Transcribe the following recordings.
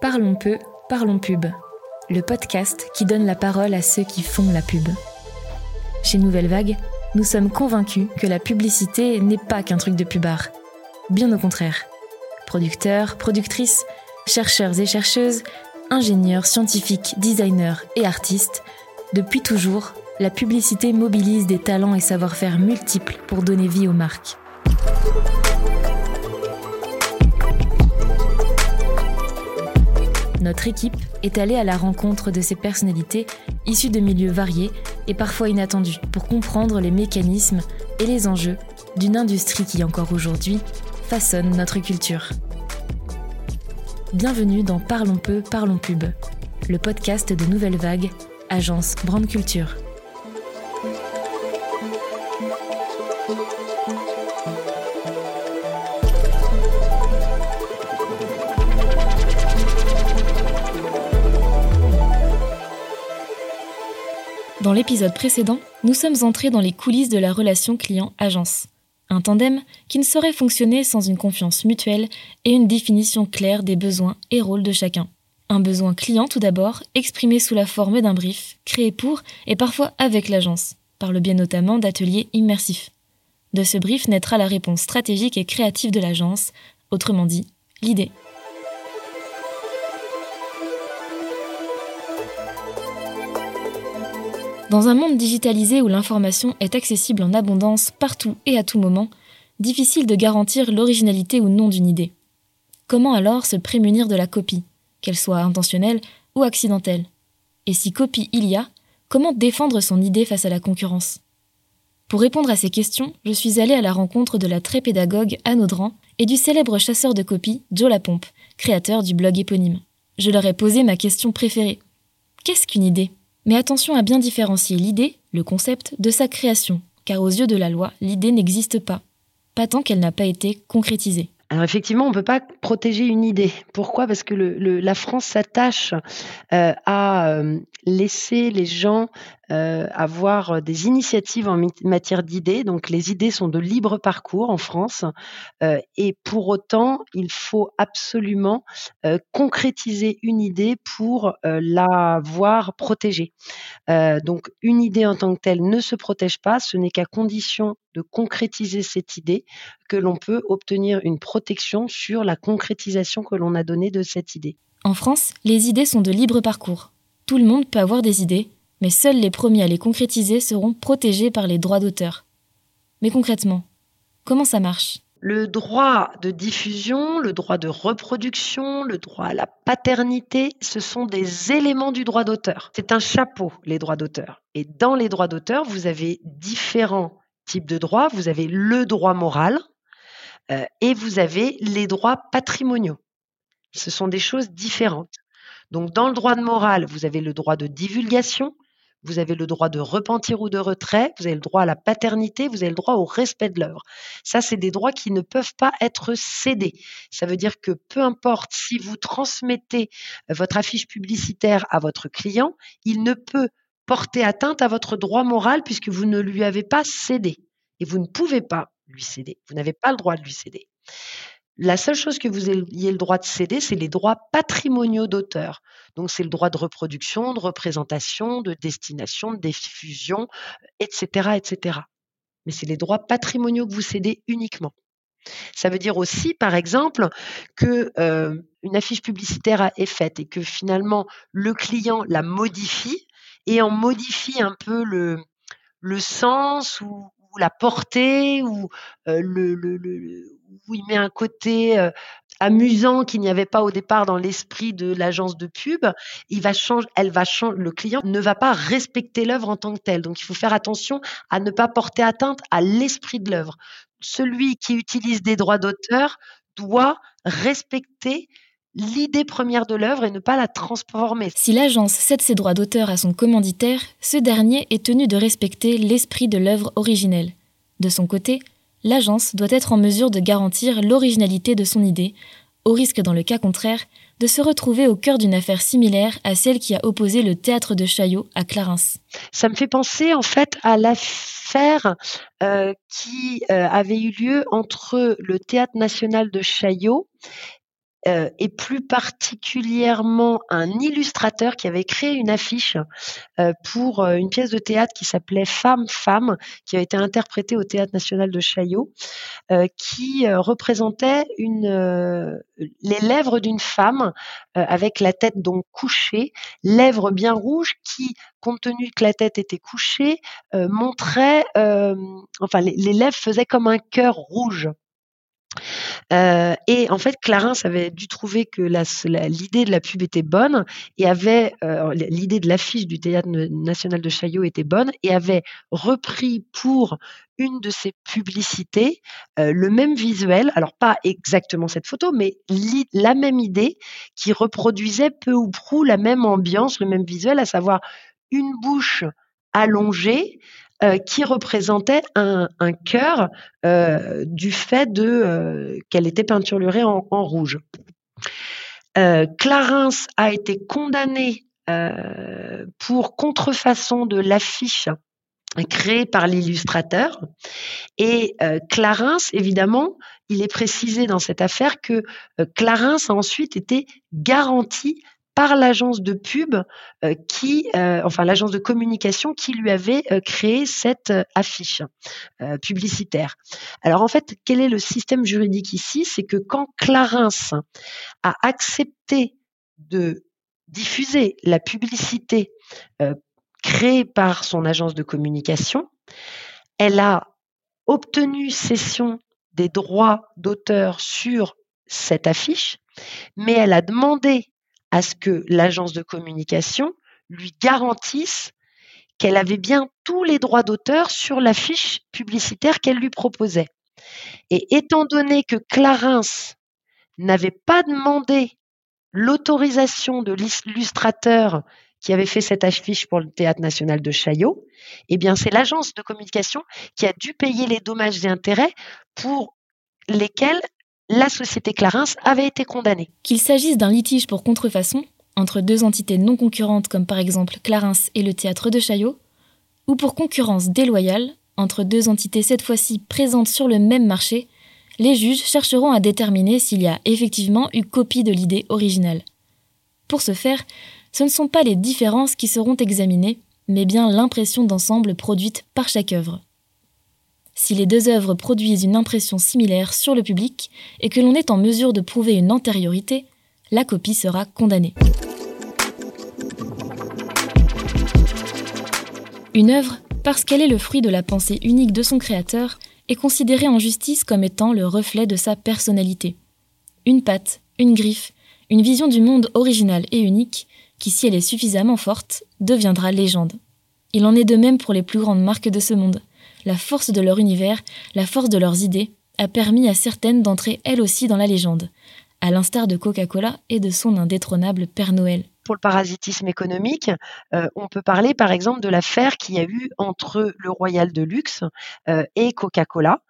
Parlons peu, parlons pub. Le podcast qui donne la parole à ceux qui font la pub. Chez Nouvelle Vague, nous sommes convaincus que la publicité n'est pas qu'un truc de pubard. Bien au contraire. Producteurs, productrices, chercheurs et chercheuses, ingénieurs, scientifiques, designers et artistes, depuis toujours, la publicité mobilise des talents et savoir-faire multiples pour donner vie aux marques. Notre équipe est allée à la rencontre de ces personnalités issues de milieux variés et parfois inattendus pour comprendre les mécanismes et les enjeux d'une industrie qui encore aujourd'hui façonne notre culture. Bienvenue dans Parlons peu, parlons pub, le podcast de Nouvelle Vague, agence Brand Culture. Dans l'épisode précédent, nous sommes entrés dans les coulisses de la relation client-agence. Un tandem qui ne saurait fonctionner sans une confiance mutuelle et une définition claire des besoins et rôles de chacun. Un besoin client tout d'abord, exprimé sous la forme d'un brief, créé pour et parfois avec l'agence, par le biais notamment d'ateliers immersifs. De ce brief naîtra la réponse stratégique et créative de l'agence, autrement dit, l'idée. Dans un monde digitalisé où l'information est accessible en abondance partout et à tout moment, difficile de garantir l'originalité ou non d'une idée. Comment alors se prémunir de la copie, qu'elle soit intentionnelle ou accidentelle? Et si copie il y a, comment défendre son idée face à la concurrence? Pour répondre à ces questions, je suis allée à la rencontre de la très pédagogue Anne Audran et du célèbre chasseur de copies Joe Lapompe, créateur du blog éponyme. Je leur ai posé ma question préférée. Qu'est-ce qu'une idée? Mais attention à bien différencier l'idée, le concept, de sa création, car aux yeux de la loi, l'idée n'existe pas, pas tant qu'elle n'a pas été concrétisée. Alors effectivement, on ne peut pas protéger une idée. Pourquoi? Parce que la France s'attache euh, à euh, laisser les gens euh, avoir des initiatives en matière d'idées. Donc les idées sont de libre parcours en France. et pour autant, il faut absolument concrétiser une idée pour la voir protégée. donc une idée en tant que telle ne se protège pas. Ce n'est qu'à condition de concrétiser cette idée que l'on peut obtenir une protection sur la concrétisation que l'on a donnée de cette idée. En France, les idées sont de libre parcours. Tout le monde peut avoir des idées, mais seuls les premiers à les concrétiser seront protégés par les droits d'auteur. Mais concrètement, comment ça marche? Le droit de diffusion, le droit de reproduction, le droit à la paternité, ce sont des éléments du droit d'auteur. C'est un chapeau, les droits d'auteur. Et dans les droits d'auteur, vous avez différents types de droits. Vous avez le droit moral euh, et vous avez les droits patrimoniaux. Ce sont des choses différentes. Donc, dans le droit de morale, vous avez le droit de divulgation, vous avez le droit de repentir ou de retrait, vous avez le droit à la paternité, vous avez le droit au respect de l'œuvre. Ça, c'est des droits qui ne peuvent pas être cédés. Ça veut dire que peu importe si vous transmettez votre affiche publicitaire à votre client, il ne peut porter atteinte à votre droit moral puisque vous ne lui avez pas cédé. Et vous ne pouvez pas lui céder. Vous n'avez pas le droit de lui céder. La seule chose que vous ayez le droit de céder, c'est les droits patrimoniaux d'auteur. Donc c'est le droit de reproduction, de représentation, de destination, de diffusion, etc., etc. Mais c'est les droits patrimoniaux que vous cédez uniquement. Ça veut dire aussi, par exemple, que euh, une affiche publicitaire est faite et que finalement le client la modifie et en modifie un peu le, le sens ou, la portée ou le, où il met un côté amusant qu'il n'y avait pas au départ dans l'esprit de l'agence de pub, il va changer, elle va changer, le client ne va pas respecter l'œuvre en tant que telle. Donc il faut faire attention à ne pas porter atteinte à l'esprit de l'œuvre. Celui qui utilise des droits d'auteur doit respecter l'idée première de l'œuvre et ne pas la transformer. Si l'agence cède ses droits d'auteur à son commanditaire, ce dernier est tenu de respecter l'esprit de l'œuvre originelle. De son côté, l'agence doit être en mesure de garantir l'originalité de son idée, au risque dans le cas contraire de se retrouver au cœur d'une affaire similaire à celle qui a opposé le théâtre de Chaillot à Clarence. Ça me fait penser en fait à l'affaire euh, qui euh, avait eu lieu entre le théâtre national de Chaillot euh, et plus particulièrement un illustrateur qui avait créé une affiche euh, pour euh, une pièce de théâtre qui s'appelait Femme, Femme, qui a été interprétée au Théâtre national de Chaillot, qui représentait les lèvres d'une femme avec la tête donc couchée, lèvres bien rouges qui, compte tenu que la tête était couchée, montraient, enfin les, les lèvres faisaient comme un cœur rouge. Euh, et en fait, Clarence avait dû trouver que l'idée de la pub était bonne et avait euh, l'idée de l'affiche du théâtre national de Chaillot était bonne et avait repris pour une de ses publicités euh, le même visuel, alors pas exactement cette photo, mais la même idée qui reproduisait peu ou prou la même ambiance, le même visuel, à savoir une bouche allongée euh, qui représentait un, cœur euh, du fait euh, qu'elle était peinturlurée en, rouge. Clarence a été condamné pour contrefaçon de l'affiche créée par l'illustrateur. Et Clarence, évidemment, il est précisé dans cette affaire que Clarence a ensuite été garanti par l'agence de pub euh, qui, euh, enfin l'agence de communication qui lui avait euh, créé cette affiche publicitaire. Alors en fait, quel est le système juridique ici? C'est que quand Clarins a accepté de diffuser la publicité créée par son agence de communication, elle a obtenu cession des droits d'auteur sur cette affiche, mais elle a demandé à ce que l'agence de communication lui garantisse qu'elle avait bien tous les droits d'auteur sur la fiche publicitaire qu'elle lui proposait. Et étant donné que Clarins n'avait pas demandé l'autorisation de l'illustrateur qui avait fait cette affiche pour le Théâtre national de Chaillot, eh bien c'est l'agence de communication qui a dû payer les dommages et intérêts pour lesquels la société Clarins avait été condamnée. Qu'il s'agisse d'un litige pour contrefaçon, entre deux entités non concurrentes comme par exemple Clarins et le théâtre de Chaillot, ou pour concurrence déloyale, entre deux entités cette fois-ci présentes sur le même marché, les juges chercheront à déterminer s'il y a effectivement eu copie de l'idée originale. Pour ce faire, ce ne sont pas les différences qui seront examinées, mais bien l'impression d'ensemble produite par chaque œuvre. Si les deux œuvres produisent une impression similaire sur le public et que l'on est en mesure de prouver une antériorité, la copie sera condamnée. Une œuvre, parce qu'elle est le fruit de la pensée unique de son créateur, est considérée en justice comme étant le reflet de sa personnalité. Une patte, une griffe, une vision du monde originale et unique, qui, si elle est suffisamment forte, deviendra légende. Il en est de même pour les plus grandes marques de ce monde la force de leur univers, la force de leurs idées, a permis à certaines d'entrer elles aussi dans la légende, à l'instar de Coca-Cola et de son indétrônable Père Noël le parasitisme économique, euh, on peut parler par exemple de l'affaire qu'il y a eu entre le Royal de Luxe euh, et Coca-Cola,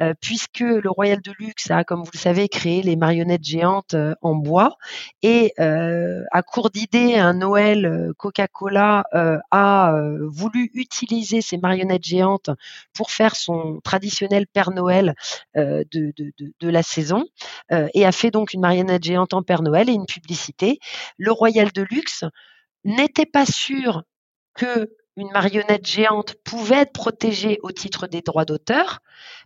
euh, puisque le Royal de Luxe a, comme vous le savez, créé les marionnettes géantes en bois et à court d'idées, un Noël, Coca-Cola a voulu utiliser ces marionnettes géantes pour faire son traditionnel Père Noël de, la saison et a fait donc une marionnette géante en Père Noël et une publicité. Le Royal de n'était pas sûr que une marionnette géante pouvait être protégée au titre des droits d'auteur,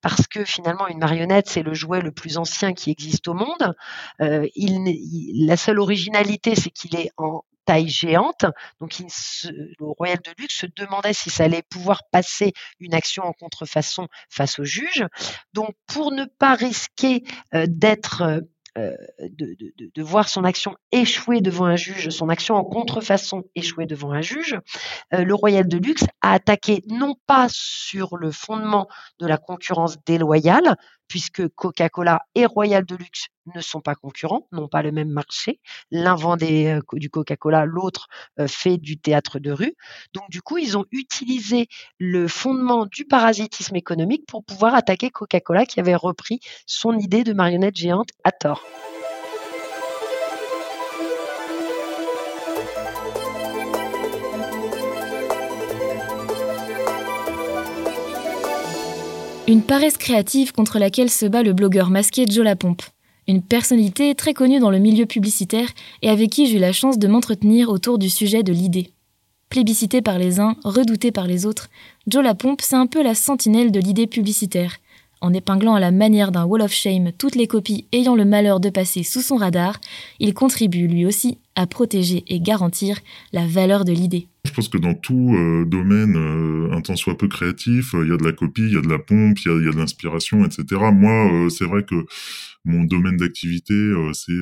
parce que finalement une marionnette c'est le jouet le plus ancien qui existe au monde. Euh, la seule originalité c'est qu'il est en taille géante. Donc le Royal de Luxe se demandait si ça allait pouvoir passer une action en contrefaçon face au juge. Donc pour ne pas risquer euh, d'être euh, euh, de, de, voir son action échouer devant un juge, son action en contrefaçon échouer devant un juge, euh, le Royal de Luxe a attaqué non pas sur le fondement de la concurrence déloyale, puisque Coca-Cola et Royal Deluxe ne sont pas concurrents, n'ont pas le même marché. L'un vend euh, du Coca-Cola, l'autre euh, fait du théâtre de rue. Donc du coup, ils ont utilisé le fondement du parasitisme économique pour pouvoir attaquer Coca-Cola qui avait repris son idée de marionnette géante à tort. Une paresse créative contre laquelle se bat le blogueur masqué Joe Lapompe. une personnalité très connue dans le milieu publicitaire et avec qui j'ai eu la chance de m'entretenir autour du sujet de l'idée. Plébiscité par les uns, redouté par les autres, Joe Lapompe, c'est un peu la sentinelle de l'idée publicitaire. En épinglant à la manière d'un wall of shame toutes les copies ayant le malheur de passer sous son radar, il contribue lui aussi à protéger et garantir la valeur de l'idée. Je pense que dans tout euh, domaine, euh, un tant soit peu créatif, euh, il y a de la copie, il y a de la pompe, il y a, de l'inspiration, etc. Moi, c'est vrai que mon domaine d'activité, c'est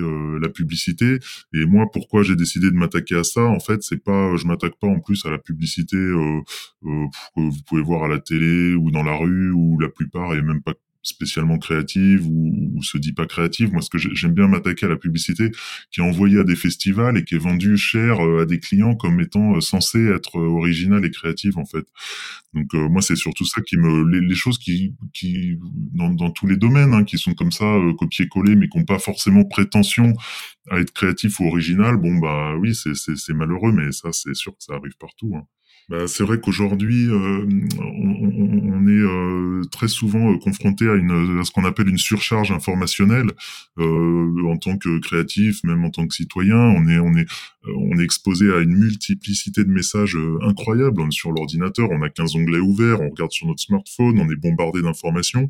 la publicité. Et moi, pourquoi j'ai décidé de m'attaquer à ça? En fait, c'est pas, je m'attaque pas en plus à la publicité que vous pouvez voir à la télé ou dans la rue, ou la plupart, et même pas spécialement créative ou, se dit pas créative. Moi, ce que j'aime bien m'attaquer à la publicité qui est envoyée à des festivals et qui est vendue cher euh, à des clients comme étant euh, censée être euh, originale et créative en fait. Donc moi, c'est surtout ça qui me les, choses qui qui dans, dans tous les domaines hein, qui sont comme ça copier-coller mais qui n'ont pas forcément prétention à être créatif ou original. Bon bah oui, c'est c'est malheureux, mais ça c'est sûr que ça arrive partout. Hein. Bah, c'est vrai qu'aujourd'hui, euh, on, est euh, très souvent euh, confronté à, une, à ce qu'on appelle une surcharge informationnelle en tant que créatif, même en tant que citoyen. On est, on est, on est exposé à une multiplicité de messages incroyables sur l'ordinateur. On a 15 onglets ouverts, on regarde sur notre smartphone, on est bombardé d'informations.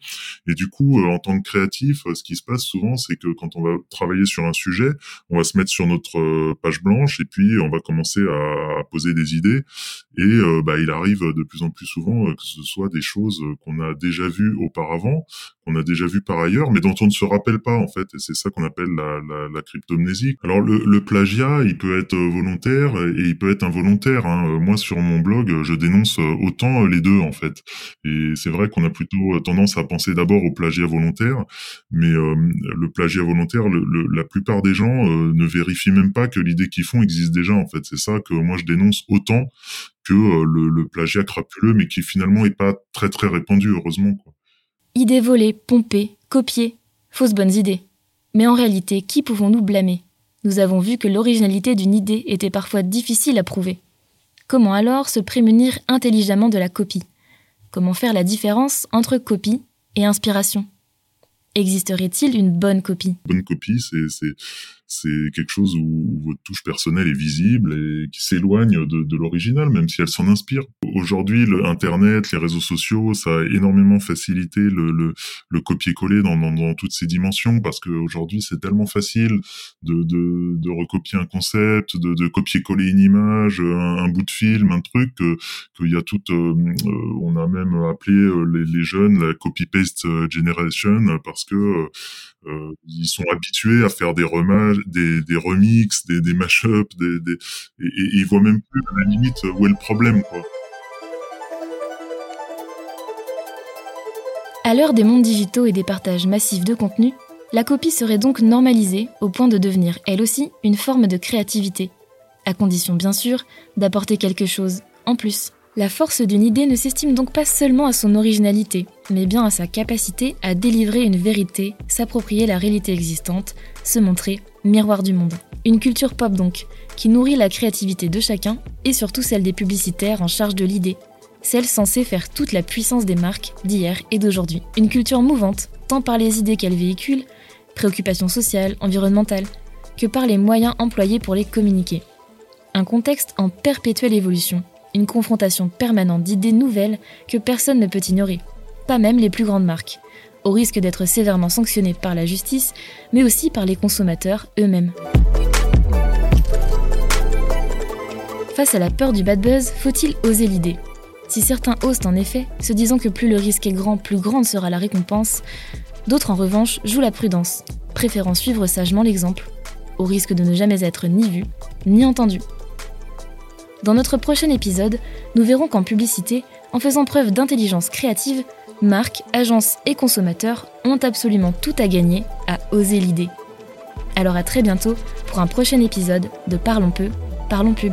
Et du coup, en tant que créatif, ce qui se passe souvent, c'est que quand on va travailler sur un sujet, on va se mettre sur notre page blanche et puis on va commencer à, poser des idées. Et euh, bah, il arrive de plus en plus souvent euh, que ce soit des choses qu'on a déjà vues auparavant, qu'on a déjà vues par ailleurs, mais dont on ne se rappelle pas en fait. Et c'est ça qu'on appelle la, la, la cryptomnésie. Alors le, le, plagiat, il peut être volontaire et il peut être involontaire. Hein. Moi sur mon blog, je dénonce autant les deux en fait. Et c'est vrai qu'on a plutôt tendance à penser d'abord au plagiat volontaire, mais euh, le plagiat volontaire, le, la plupart des gens ne vérifient même pas que l'idée qu'ils font existe déjà en fait. C'est ça que moi je dénonce autant que euh, le, le, plagiat crapuleux, mais qui finalement est pas très très répandu, heureusement. Quoi. Idées volées, pompées, copiées, fausses bonnes idées. Mais en réalité, qui pouvons-nous blâmer? Nous avons vu que l'originalité d'une idée était parfois difficile à prouver. Comment alors se prémunir intelligemment de la copie? Comment faire la différence entre copie et inspiration? Existerait-il une bonne copie? Bonne copie, c'est c'est quelque chose où, votre touche personnelle est visible et qui s'éloigne de, de l'original, même si elle s'en inspire. Aujourd'hui, le Internet, les réseaux sociaux, ça a énormément facilité le, le, le copier-coller dans, dans, dans, toutes ces dimensions, parce qu'aujourd'hui, c'est tellement facile de, de, de, recopier un concept, de, de copier-coller une image, un, bout de film, un truc, qu'il y a tout... Euh, euh, on a même appelé euh, les, les jeunes la copy-paste generation, parce que euh, ils sont habitués à faire des remages, des, remixes, des, mashups, des, des et, et, ils voient même plus à la limite où est le problème. À l'heure des mondes digitaux et des partages massifs de contenu, la copie serait donc normalisée au point de devenir, elle aussi, une forme de créativité, à condition bien sûr d'apporter quelque chose en plus. La force d'une idée ne s'estime donc pas seulement à son originalité, mais bien à sa capacité à délivrer une vérité, s'approprier la réalité existante, se montrer miroir du monde. Une culture pop donc, qui nourrit la créativité de chacun et surtout celle des publicitaires en charge de l'idée, celle censée faire toute la puissance des marques d'hier et d'aujourd'hui. Une culture mouvante, tant par les idées qu'elle véhicule, préoccupations sociales, environnementales, que par les moyens employés pour les communiquer. Un contexte en perpétuelle évolution, une confrontation permanente d'idées nouvelles que personne ne peut ignorer, pas même les plus grandes marques, au risque d'être sévèrement sanctionnées par la justice, mais aussi par les consommateurs eux-mêmes. Face à la peur du bad buzz, faut-il oser l'idée? Si certains osent en effet, se disant que plus le risque est grand, plus grande sera la récompense, d'autres en revanche jouent la prudence, préférant suivre sagement l'exemple, au risque de ne jamais être ni vu, ni entendu. Dans notre prochain épisode, nous verrons qu'en publicité, en faisant preuve d'intelligence créative, marques, agences et consommateurs ont absolument tout à gagner à oser l'idée. Alors à très bientôt pour un prochain épisode de Parlons peu, parlons pub.